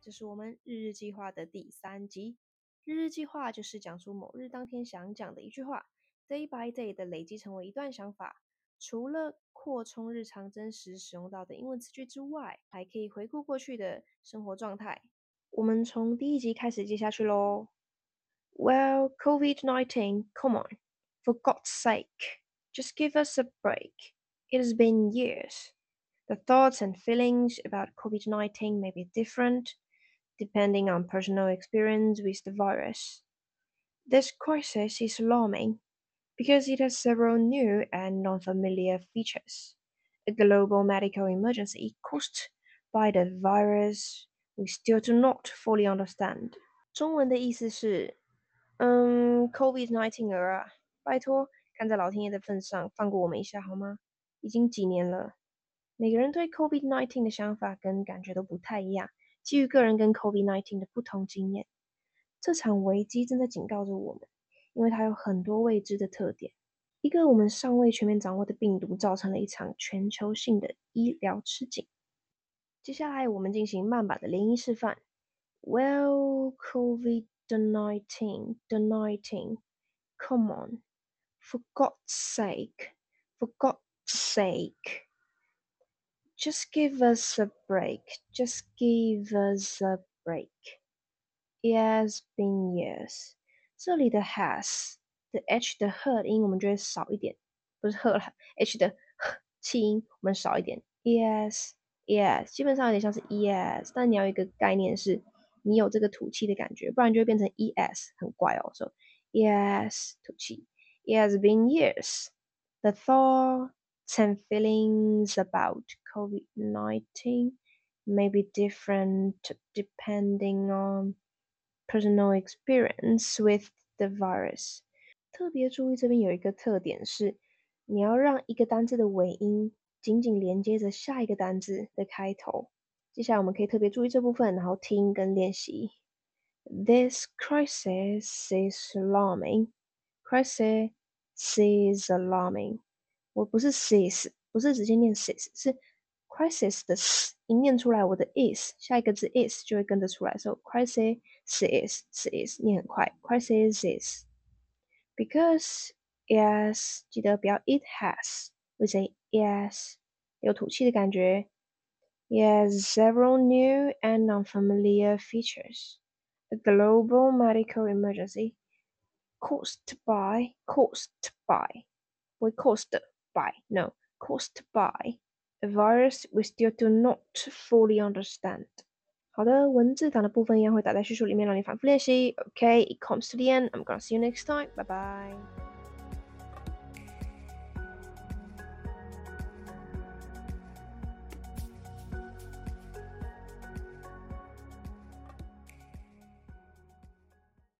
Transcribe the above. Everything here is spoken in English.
这是我们日日计划的第三集。日日计划就是讲出某日当天想讲的一句话，day by day 的累积成为一段想法。除了扩充日常真实使用到的英文词句之外，还可以回顾过去的生活状态。我们从第一集开始接下去喽。Well, COVID-19, come on, for God's sake, just give us a break. It has been years. The thoughts and feelings about COVID 19 may be different depending on personal experience with the virus. This crisis is alarming because it has several new and non familiar features. A global medical emergency caused by the virus we still do not fully understand. 中文的意思是，嗯，COVID-19 儿啊，拜托，看在老天爷的份上，放过我们一下好吗？已经几年了。 每个人对 COVID-19 的想法跟感觉都不太一样，基于个人跟 COVID-19 的不同经验，这场危机正在警告着我们，因为它有很多未知的特点。一个我们尚未全面掌握的病毒，造成了一场全球性的医疗吃紧。接下来，我们进行慢版的连音示范。Well, COVID-19, the nineteen, come on, for God's sake, for God's sake. Just give us a break. Just give us a break. It has been years. 这里的 has 的 h 的 h 音我们就会少一点，不是 h 了，h 的气音我们少一点。Yes, yes，基本上有点像是 yes，但你要有一个概念是，你有这个吐气的感觉，不然就会变成 es，很怪哦。So yes，吐气。It has been years. The thought and feelings about COVID 19 may be different depending on personal experience with the virus。特别注意，这边有一个特点是，你要让一个单字的尾音紧紧连接着下一个单字的开头。接下来我们可以特别注意这部分，然后听跟练习。This crisis is alarming. Crisis is alarming. 我不是 sis，不是直接念 sis，是 crisis 的 s 一念出来，我的 is 下一个字 is 就会跟着出来。So crisis is is 念很快，crisis is because yes 记得不要 it has，会 say yes 有吐气的感觉。Yes, several new and unfamiliar features. A global medical emergency caused by caused by 不会 caused by, no, caused by a virus we still do not fully understand. 好的，文字档的部分一样会打在叙述里面，让你反复练习。Okay, it comes to the end. I'm gonna see you next time. Bye bye.